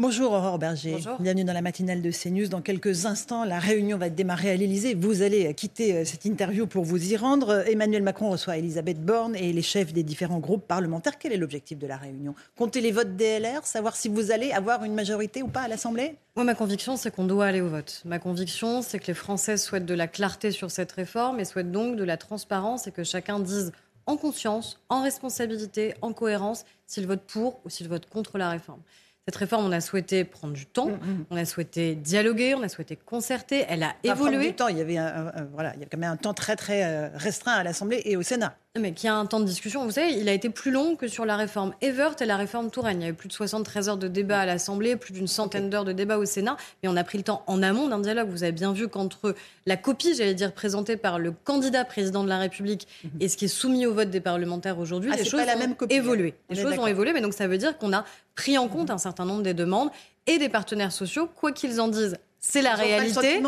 Bonjour Aurore Berger, Bonjour. bienvenue dans la matinale de CNews. Dans quelques instants, la réunion va démarrer à l'Elysée. Vous allez quitter euh, cette interview pour vous y rendre. Euh, Emmanuel Macron reçoit Elisabeth Borne et les chefs des différents groupes parlementaires. Quel est l'objectif de la réunion? Compter les votes DLR, savoir si vous allez avoir une majorité ou pas à l'Assemblée? Moi, ma conviction, c'est qu'on doit aller au vote. Ma conviction, c'est que les Français souhaitent de la clarté sur cette réforme et souhaitent donc de la transparence et que chacun dise en conscience, en responsabilité, en cohérence, s'il vote pour ou s'il vote contre la réforme. Cette réforme, on a souhaité prendre du temps, on a souhaité dialoguer, on a souhaité concerter, elle a évolué. du temps. Il y avait un, un- un- voilà, il y a quand même un temps très très euh, restreint à l'Assemblée et au Sénat. Mais qui a un temps de discussion, vous savez, il a été plus long que sur la réforme Evert et la réforme Touraine. Il y avait plus de 73 heures de débat à l'Assemblée, plus d'une centaine d'heures de débat au Sénat, mais on a pris le temps en amont d'un dialogue. Vous avez bien vu qu'entre la copie, j'allais dire, présentée par le candidat président de la République et ce qui est soumis au vote des parlementaires aujourd'hui, Ah, les c'est choses la ont même copie, hein. évolué. Les choses ont évolué, mais donc ça veut dire qu'on a pris en compte un certain nombre des demandes et des partenaires sociaux, quoi qu'ils en disent. C'est la réalité.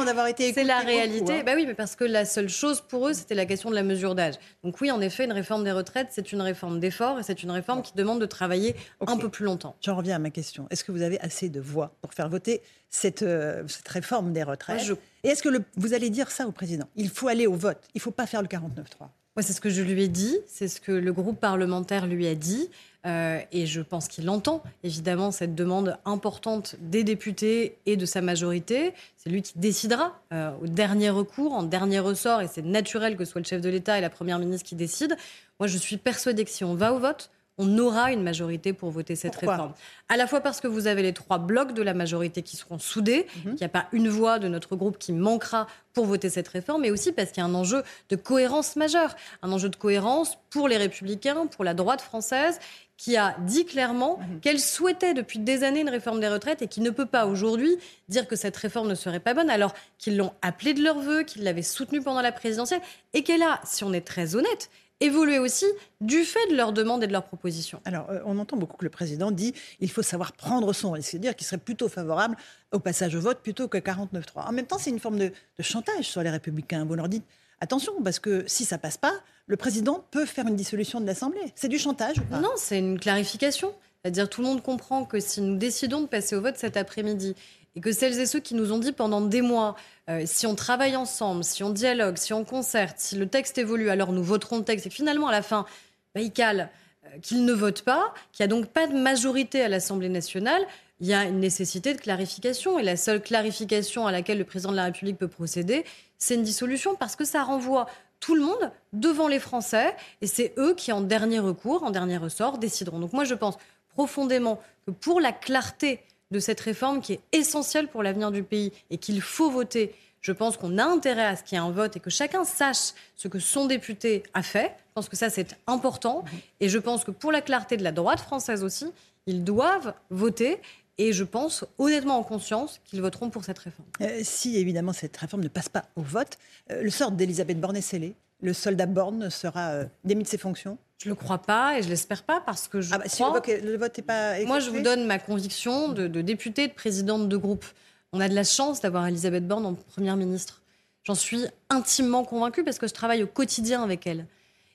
C'est la beaucoup, réalité. hein. Bah oui, mais parce que la seule chose pour eux, c'était la question de la mesure d'âge. Donc oui, en effet, une réforme des retraites, c'est une réforme d'effort et c'est une réforme qui demande de travailler un peu plus longtemps. J'en reviens à ma question. Est-ce que vous avez assez de voix pour faire voter cette, euh, cette réforme des retraites? je- Et est-ce que le- vous allez dire ça au président? Il faut aller au vote. Il ne faut pas faire le 49-3. Moi, c'est ce que je lui ai dit, c'est ce que le groupe parlementaire lui a dit, euh, et je pense qu'il entend évidemment cette demande importante des députés et de sa majorité. C'est lui qui décidera euh, au dernier recours, en dernier ressort, et c'est naturel que ce soit le chef de l'État et la première ministre qui décident. Moi, je suis persuadée que si on va au vote, on aura une majorité pour voter cette Pourquoi réforme. À la fois parce que vous avez les trois blocs de la majorité qui seront soudés, Mhm. qu'il n'y a pas une voix de notre groupe qui manquera pour voter cette réforme, mais aussi parce qu'il y a un enjeu de cohérence majeure. Un enjeu de cohérence pour les républicains, pour la droite française, qui a dit clairement Mhm. qu'elle souhaitait depuis des années une réforme des retraites et qui ne peut pas aujourd'hui dire que cette réforme ne serait pas bonne, alors qu'ils l'ont appelée de leur vœu, qu'ils l'avaient soutenue pendant la présidentielle, et qu'elle a, si on est très honnête, évolué aussi du fait de leurs demandes et de leurs propositions. Alors, euh, on entend beaucoup que le président dit il faut savoir prendre son risque, c'est-à-dire qu'il serait plutôt favorable au passage au vote plutôt que 49-3. En même temps, c'est une forme de, de chantage sur les républicains. Vous leur dites attention, parce que si ça passe pas, le président peut faire une dissolution de l'Assemblée. C'est du chantage ou pas? Non, c'est une clarification. C'est-à-dire tout le monde comprend que si nous décidons de passer au vote cet après-midi et que celles et ceux qui nous ont dit pendant des mois, euh, si on travaille ensemble, si on dialogue, si on concerte, si le texte évolue, alors nous voterons le texte et finalement à la fin, bah, ils calent, euh, qu'ils ne votent pas, qu'il n'y a donc pas de majorité à l'Assemblée nationale, il y a une nécessité de clarification. Et la seule clarification à laquelle le président de la République peut procéder, c'est une dissolution parce que ça renvoie tout le monde devant les Français et c'est eux qui, en dernier recours, en dernier ressort, décideront. Donc moi, je pense profondément que pour la clarté de cette réforme qui est essentielle pour l'avenir du pays et qu'il faut voter, je pense qu'on a intérêt à ce qu'il y ait un vote et que chacun sache ce que son député a fait. Je pense que ça, c'est important. Et je pense que pour la clarté de la droite française aussi, ils doivent voter. Et je pense, honnêtement en conscience, qu'ils voteront pour cette réforme. Euh, Si évidemment cette réforme ne passe pas au vote, euh, le sort d'Elisabeth Borne est scellé. Le soldat Borne sera euh, démis de ses fonctions. Je ne le crois pas et je l'espère pas parce que je Ah bah, si le crois... vote, le vote n'est pas. Moi, je vous donne ma conviction de, de députée, de présidente de groupe. On a de la chance d'avoir Elisabeth Borne en première ministre. J'en suis intimement convaincue parce que je travaille au quotidien avec elle.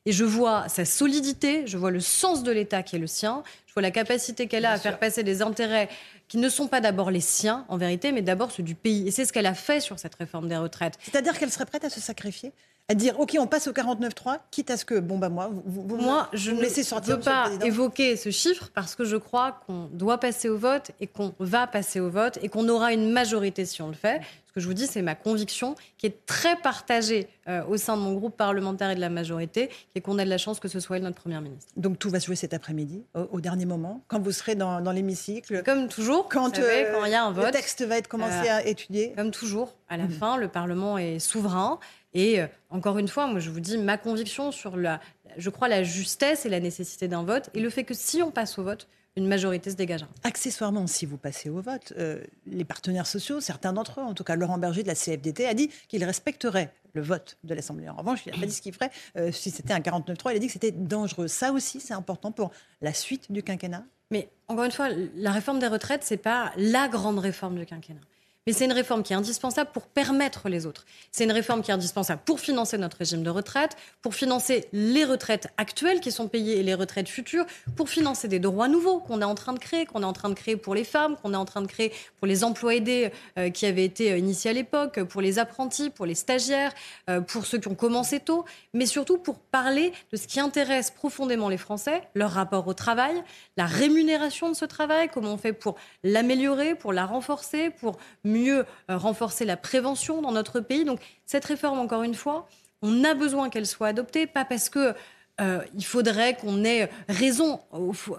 Et je vois sa solidité, je vois le sens de l'État qui est le sien, je vois la capacité qu'elle a à faire passer des intérêts qui ne sont pas d'abord les siens, en vérité, mais d'abord ceux du pays. Et c'est ce qu'elle a fait sur cette réforme des retraites. C'est-à-dire qu'elle serait prête à se sacrifier? À dire, OK, on passe au 49-3, quitte à ce que, bon, bah moi, vous, Moi, je me ne laissez sortir, monsieur le pas évoquer ce chiffre parce que je crois qu'on doit passer au vote et qu'on va passer au vote et qu'on aura une majorité si on le fait. Ce que je vous dis, c'est ma conviction qui est très partagée euh, au sein de mon groupe parlementaire et de la majorité, est qu'on a de la chance que ce soit elle notre première ministre. Donc tout va se jouer cet après-midi, au, au dernier moment, quand vous serez dans, dans l'hémicycle, Comme toujours, quand, euh, il y a un le vote, texte va être commencé euh, à étudier. Comme toujours, à la Mhm. fin, le Parlement est souverain. Et euh, encore une fois, moi, je vous dis ma conviction sur la, je crois, la justesse et la nécessité d'un vote, et le fait que si on passe au vote, une majorité se dégagera. Accessoirement, si vous passez au vote, euh, les partenaires sociaux, certains d'entre eux, en tout cas Laurent Berger de la CFDT, a dit qu'il respecterait le vote de l'Assemblée. En revanche, il n'a pas dit ce qu'il ferait euh, si c'était un 49-3. Il a dit que c'était dangereux. Ça aussi, c'est important pour la suite du quinquennat? Mais encore une fois, la réforme des retraites, c'est pas la grande réforme du quinquennat. Mais c'est une réforme qui est indispensable pour permettre les autres. C'est une réforme qui est indispensable pour financer notre régime de retraite, pour financer les retraites actuelles qui sont payées et les retraites futures, pour financer des droits nouveaux qu'on est en train de créer, qu'on est en train de créer pour les femmes, qu'on est en train de créer pour les emplois aidés euh, qui avaient été euh, initiés à l'époque, pour les apprentis, pour les stagiaires, euh, pour ceux qui ont commencé tôt, mais surtout pour parler de ce qui intéresse profondément les Français, leur rapport au travail, la rémunération de ce travail, comment on fait pour l'améliorer, pour la renforcer, pour mieux euh, renforcer la prévention dans notre pays. Donc cette réforme, encore une fois, on a besoin qu'elle soit adoptée, pas parce que euh, il faudrait qu'on ait raison.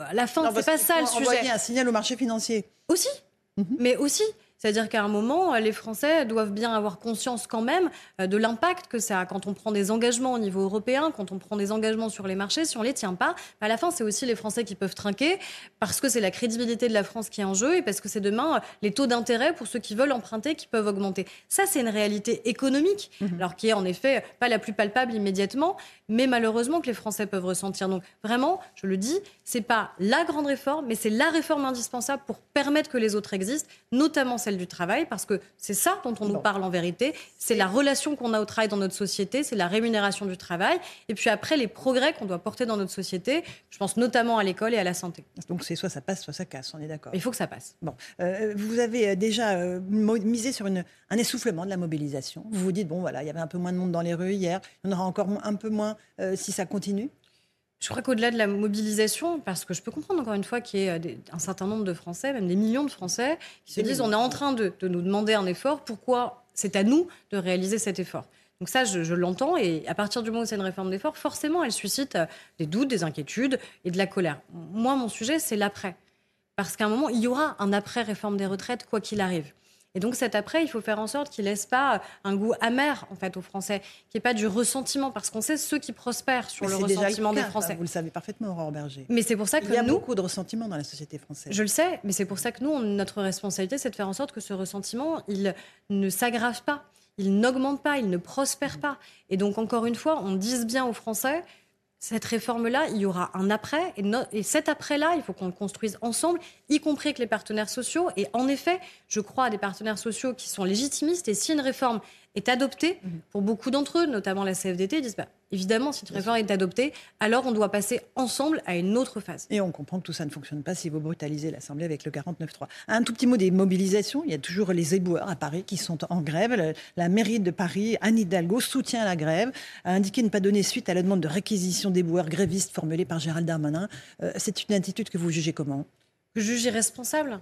À la fin, c'est pas ça le sujet. Envoyer un signal au marché financier. Aussi, mhm. mais aussi. C'est-à-dire qu'à un moment, les Français doivent bien avoir conscience quand même euh, de l'impact que ça a quand on prend des engagements au niveau européen, quand on prend des engagements sur les marchés. Si on les tient pas, à la fin, c'est aussi les Français qui peuvent trinquer parce que c'est la crédibilité de la France qui est en jeu et parce que c'est demain euh, les taux d'intérêt pour ceux qui veulent emprunter qui peuvent augmenter. Ça, c'est une réalité économique, mhm. alors qui est en effet pas la plus palpable immédiatement, mais malheureusement que les Français peuvent ressentir. Donc vraiment, je le dis, c'est pas la grande réforme, mais c'est la réforme indispensable pour permettre que les autres existent, notamment celle du travail, parce que c'est ça dont on nous parle en vérité. C'est la relation qu'on a au travail dans notre société, c'est la rémunération du travail, et puis après les progrès qu'on doit porter dans notre société. Je pense notamment à l'école et à la santé. Donc c'est soit ça passe, soit ça casse, on est d'accord. Il faut que ça passe. Bon, euh, vous avez euh, déjà euh, misé sur une, un essoufflement de la mobilisation. Vous vous dites bon voilà, il y avait un peu moins de monde dans les rues hier, il y en aura encore un peu moins si ça continue? Je crois qu'au-delà de la mobilisation, parce que je peux comprendre encore une fois qu'il y ait un certain nombre de Français, même des millions de Français, qui se disent on est en train de, nous demander un effort, pourquoi c'est à nous de réaliser cet effort? Donc ça, je, l'entends, et à partir du moment où c'est une réforme d'effort, forcément, elle suscite euh, des doutes, des inquiétudes et de la colère. Moi, mon sujet, c'est l'après. Parce qu'à un moment, il y aura un après-réforme des retraites, quoi qu'il arrive. Et donc cet après, il faut faire en sorte qu'il laisse pas un goût amer en fait aux Français, qu'il n'y ait pas du ressentiment, parce qu'on sait ceux qui prospèrent sur le ressentiment des Français. Vous le savez parfaitement, Aurore Berger. Mais c'est pour ça que il y a nous, beaucoup de ressentiment dans la société française. Je le sais, mais c'est pour ça que nous, notre responsabilité, c'est de faire en sorte que ce ressentiment, il ne s'aggrave pas, il n'augmente pas, il ne prospère pas. Et donc encore une fois, on dise bien aux Français cette réforme-là, il y aura un après. Et, et cet après-là, il faut qu'on le construise ensemble, y compris avec les partenaires sociaux. Et en effet, je crois à des partenaires sociaux qui sont légitimistes. Et si une réforme est adoptée, mhm. pour beaucoup d'entre eux, notamment la CFDT, ils disent bah, évidemment, si une réforme est adoptée, alors on doit passer ensemble à une autre phase. Et on comprend que tout ça ne fonctionne pas si vous brutalisez l'Assemblée avec le 49-3. Un tout petit mot des mobilisations. Il y a toujours les éboueurs à Paris qui sont en grève. La mairie de Paris, Anne Hidalgo, soutient la grève, a indiqué ne pas donner suite à la demande de réquisition d'éboueurs grévistes formulée par Gérald Darmanin. Euh, c'est une attitude que vous jugez comment? Je juge irresponsable.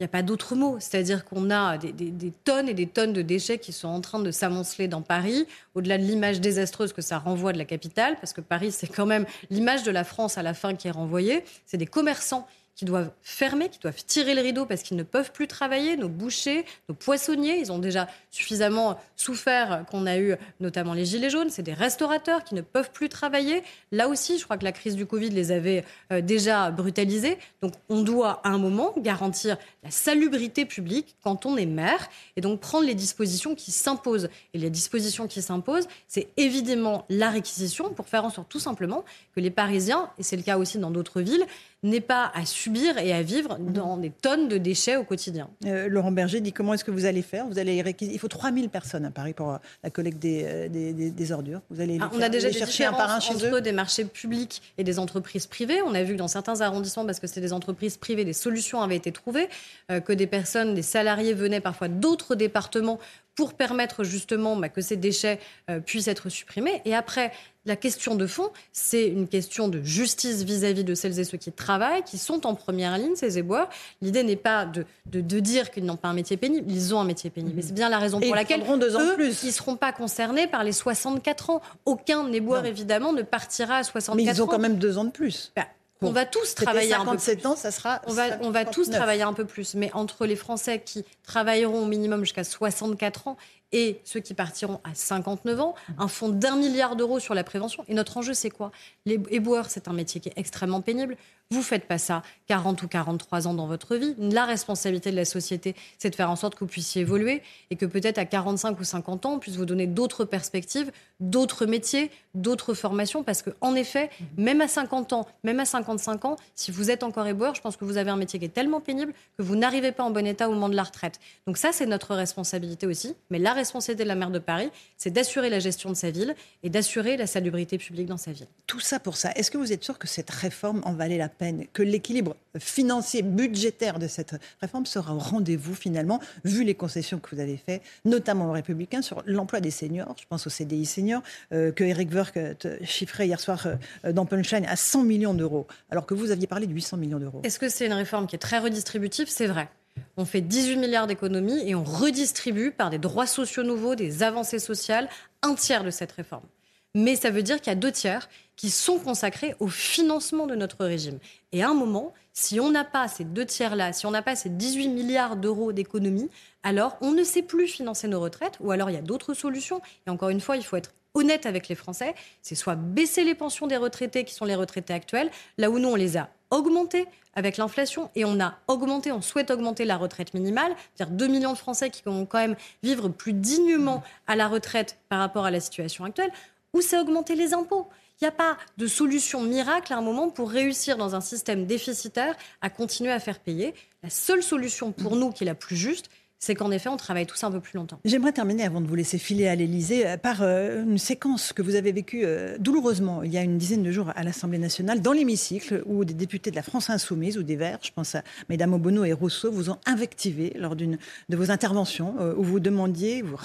Il n'y a pas d'autre mot. C'est-à-dire qu'on a des, tonnes et des tonnes de déchets qui sont en train de s'amonceler dans Paris, au-delà de l'image désastreuse que ça renvoie de la capitale, parce que Paris, c'est quand même l'image de la France à la fin qui est renvoyée. C'est des commerçants qui doivent fermer, qui doivent tirer le rideau parce qu'ils ne peuvent plus travailler, nos bouchers, nos poissonniers, ils ont déjà suffisamment souffert qu'on a eu notamment les gilets jaunes, c'est des restaurateurs qui ne peuvent plus travailler. Là aussi, je crois que la crise du Covid les avait euh, déjà brutalisés. Donc on doit à un moment garantir la salubrité publique quand on est maire et donc prendre les dispositions qui s'imposent. Et les dispositions qui s'imposent, c'est évidemment la réquisition pour faire en sorte tout simplement que les Parisiens, et c'est le cas aussi dans d'autres villes, n'aient pas à subir et à vivre dans des tonnes de déchets au quotidien. Euh, Laurent Berger dit comment est-ce que vous allez faire? Vous allez Il faut 3000 personnes à Paris pour euh, la collecte des, euh, des, ordures. Vous allez ah, on a déjà des différences entre des marchés publics et des entreprises privées. On a vu que dans certains arrondissements, parce que c'est des entreprises privées, des solutions avaient été trouvées, que des personnes, des salariés venaient parfois d'autres départements pour permettre justement bah, que ces déchets puissent être supprimés. Et après, la question de fond, c'est une question de justice vis-à-vis de celles et ceux qui travaillent, qui sont en première ligne, ces éboueurs. L'idée n'est pas de, de, dire qu'ils n'ont pas un métier pénible, ils ont un métier pénible. Mais c'est bien la raison pour laquelle deux ans eux, plus. ils ne seront pas concernés par les 64 ans. Aucun éboueur, évidemment, ne partira à 64 ans. Mais ils ont quand même deux ans de plus. Bah, on va tous travailler un peu plus. ans, ça sera. On va, on va tous travailler un peu plus. Mais entre les Français qui travailleront au minimum jusqu'à 64 ans et ceux qui partiront à 59 ans, un fonds d'un milliard d'euros sur la prévention. Et notre enjeu, c'est quoi? Les éboueurs, c'est un métier qui est extrêmement pénible. Vous faites pas ça 40 ou 43 ans dans votre vie. La responsabilité de la société, c'est de faire en sorte que vous puissiez évoluer et que peut-être à 45 ou 50 ans, on puisse vous donner d'autres perspectives, d'autres métiers, d'autres formations. Parce que, en effet, même à 50 ans, même à 55 ans, si vous êtes encore éboueur, je pense que vous avez un métier qui est tellement pénible que vous n'arrivez pas en bon état au moment de la retraite. Donc ça, c'est notre responsabilité aussi. Mais la responsabilité de la maire de Paris, c'est d'assurer la gestion de sa ville et d'assurer la salubrité publique dans sa ville. Tout ça pour ça. Est-ce que vous êtes sûr que cette réforme en valait la peine Que l'équilibre financier, budgétaire de cette réforme sera au rendez-vous finalement, vu les concessions que vous avez faites, notamment aux Républicains, sur l'emploi des seniors, je pense au CDI seniors, euh, que Eric Werk euh, chiffrait hier soir euh, dans Punchline à 100 millions d'euros, alors que vous aviez parlé de 800 millions d'euros. Est-ce que c'est une réforme qui est très redistributive? C'est vrai. On fait 18 milliards d'économies et on redistribue par des droits sociaux nouveaux, des avancées sociales, un tiers de cette réforme. Mais ça veut dire qu'il y a deux tiers qui sont consacrés au financement de notre régime. Et à un moment, si on n'a pas ces deux tiers-là, si on n'a pas ces 18 milliards d'euros d'économies, alors on ne sait plus financer nos retraites, ou alors il y a d'autres solutions. Et encore une fois, il faut être honnête avec les Français, c'est soit baisser les pensions des retraités qui sont les retraités actuels, là où nous on les a augmentés avec l'inflation et on a augmenté, on souhaite augmenter la retraite minimale, c'est-à-dire 2 millions de Français qui vont quand même vivre plus dignement à la retraite par rapport à la situation actuelle, ou c'est augmenter les impôts? Il n'y a pas de solution miracle à un moment pour réussir dans un système déficitaire à continuer à faire payer. La seule solution pour nous qui est la plus juste, c'est qu'en effet, on travaille tous un peu plus longtemps. J'aimerais terminer, avant de vous laisser filer à l'Élysée, euh, par euh, une séquence que vous avez vécue euh, douloureusement il y a une dizaine de jours à l'Assemblée nationale, dans l'hémicycle, où des députés de la France insoumise ou des Verts, je pense à Mesdames Obono et Rousseau, vous ont invectivé lors d'une de vos interventions, où vous demandiez, vous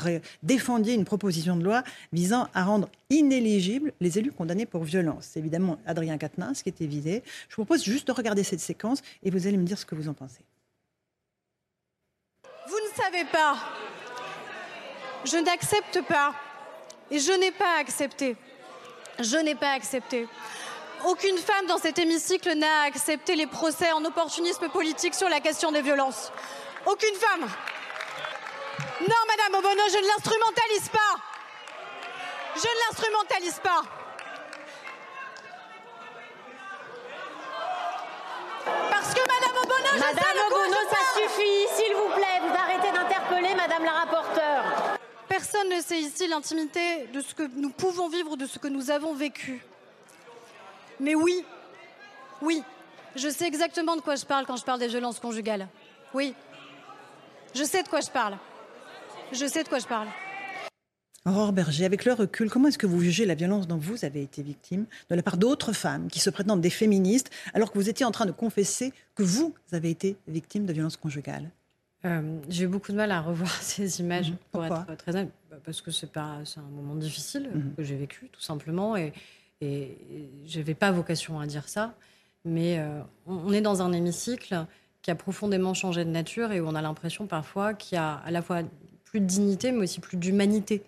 défendiez une proposition de loi visant à rendre inéligibles les élus condamnés pour violence. C'est évidemment Adrien Quatennens qui était visé. Je vous propose juste de regarder cette séquence et vous allez me dire ce que vous en pensez savez pas. Je n'accepte pas. Et je n'ai pas accepté. Je n'ai pas accepté. Aucune femme dans cet hémicycle n'a accepté les procès en opportunisme politique sur la question des violences. Aucune femme. Non, Madame Obono, je ne l'instrumentalise pas. Je ne l'instrumentalise pas. Parce que Madame Obono, je Madame Obono, ça suffit, s'il vous plaît. Vous arrêtez d'interpeller Madame la rapporteure. Personne ne sait ici l'intimité de ce que nous pouvons vivre, de ce que nous avons vécu. Mais oui, oui, je sais exactement de quoi je parle quand je parle des violences conjugales. Oui, je sais de quoi je parle. Je sais de quoi je parle. Aurore Berger, avec le recul, comment est-ce que vous jugez la violence dont vous avez été victime de la part d'autres femmes qui se prétendent des féministes, alors que vous étiez en train de confesser que vous avez été victime de violences conjugales? Euh, J'ai eu beaucoup de mal à revoir ces images, mhm. pour être très honnête, bah, parce que c'est un moment difficile mhm. que j'ai vécu, tout simplement, et, et, je n'avais pas vocation à dire ça, mais euh, on est dans un hémicycle qui a profondément changé de nature et où on a l'impression parfois qu'il y a à la fois plus de dignité, mais aussi plus d'humanité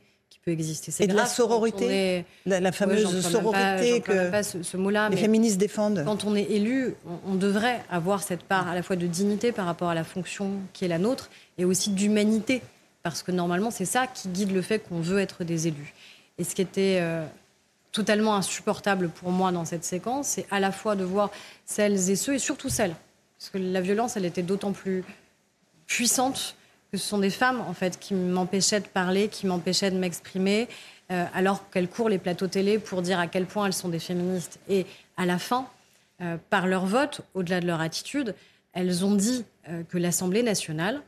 peut exister. Et de la sororité, la, fameuse sororité que ce, mot-là, les féministes défendent. Quand on est élu, on, devrait avoir cette part à la fois de dignité par rapport à la fonction qui est la nôtre et aussi d'humanité, parce que normalement c'est ça qui guide le fait qu'on veut être des élus. Et ce qui était euh, totalement insupportable pour moi dans cette séquence, c'est à la fois de voir celles et ceux, et surtout celles, parce que la violence, elle était d'autant plus puissante ce sont des femmes en fait qui m'empêchaient de parler, qui m'empêchaient de m'exprimer, euh, alors qu'elles courent les plateaux télé pour dire à quel point elles sont des féministes. Et à la fin, euh, par leur vote, au-delà de leur attitude, elles ont dit euh, que l'Assemblée nationale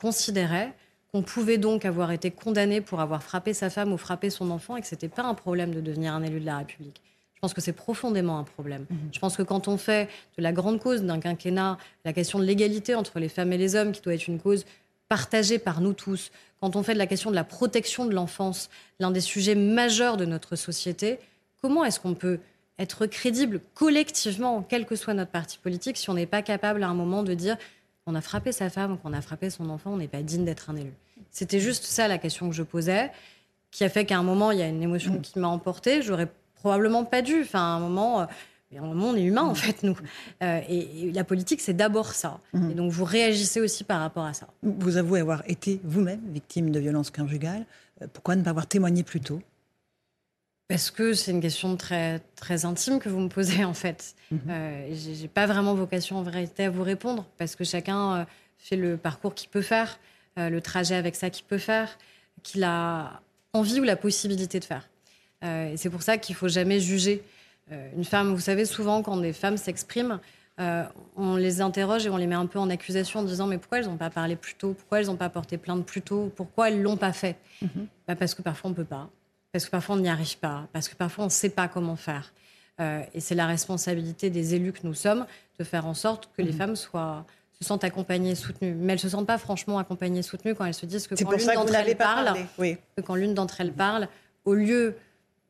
considérait qu'on pouvait donc avoir été condamné pour avoir frappé sa femme ou frappé son enfant et que ce n'était pas un problème de devenir un élu de la République. Je pense que c'est profondément un problème. Mmh. Je pense que quand on fait de la grande cause d'un quinquennat la question de l'égalité entre les femmes et les hommes, qui doit être une cause partagée par nous tous, quand on fait de la question de la protection de l'enfance l'un des sujets majeurs de notre société, comment est-ce qu'on peut être crédible collectivement, quel que soit notre parti politique, si on n'est pas capable à un moment de dire qu'on a frappé sa femme ou qu'on a frappé son enfant, on n'est pas digne d'être un élu. C'était juste ça la question que je posais, qui a fait qu'à un moment, il y a une émotion qui m'a emportée. J'aurais probablement pas dû. Enfin, à un moment, mais on est humain, en fait, nous. Euh, et, la politique, c'est d'abord ça. Mhm. Et donc, vous réagissez aussi par rapport à ça. Vous avouez avoir été vous-même victime de violences conjugales. Euh, pourquoi ne pas avoir témoigné plus tôt? Parce que c'est une question très, très intime que vous me posez, en fait. Mhm. Euh, j'ai pas vraiment vocation, en vérité, à vous répondre, parce que chacun fait le parcours qu'il peut faire, euh, le trajet avec ça qu'il peut faire, qu'il a envie ou la possibilité de faire. et c'est pour ça qu'il faut jamais juger une femme. Vous savez, souvent, quand des femmes s'expriment, on les interroge et on les met un peu en accusation en disant mais pourquoi elles n'ont pas parlé plus tôt? Pourquoi elles n'ont pas porté plainte plus tôt? Pourquoi elles l'ont pas fait? Mhm. bah Parce que parfois on peut pas parce que parfois on n'y arrive pas, parce que parfois on ne sait pas comment faire. Euh, et c'est la responsabilité des élus que nous sommes de faire en sorte que les mhm. femmes soient, se sentent accompagnées et soutenues. Mais elles ne se sentent pas franchement accompagnées et soutenues quand elles se disent que quand l'une d'entre elles parle, que quand l'une d'entre elles parle, au lieu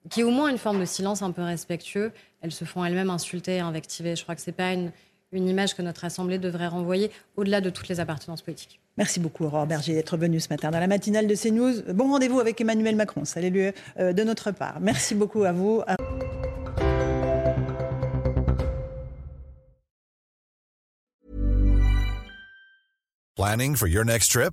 qu'il y ait au moins une forme de silence un peu respectueux, elles se font elles-mêmes insulter, invectiver. Je crois que ce n'est pas une, une image que notre Assemblée devrait renvoyer au-delà de toutes les appartenances politiques. Merci beaucoup, Aurore Berger, d'être venue ce matin dans la matinale de CNews. Bon rendez-vous avec Emmanuel Macron. Salut euh, de notre part. Merci beaucoup à vous. Planning for your next trip?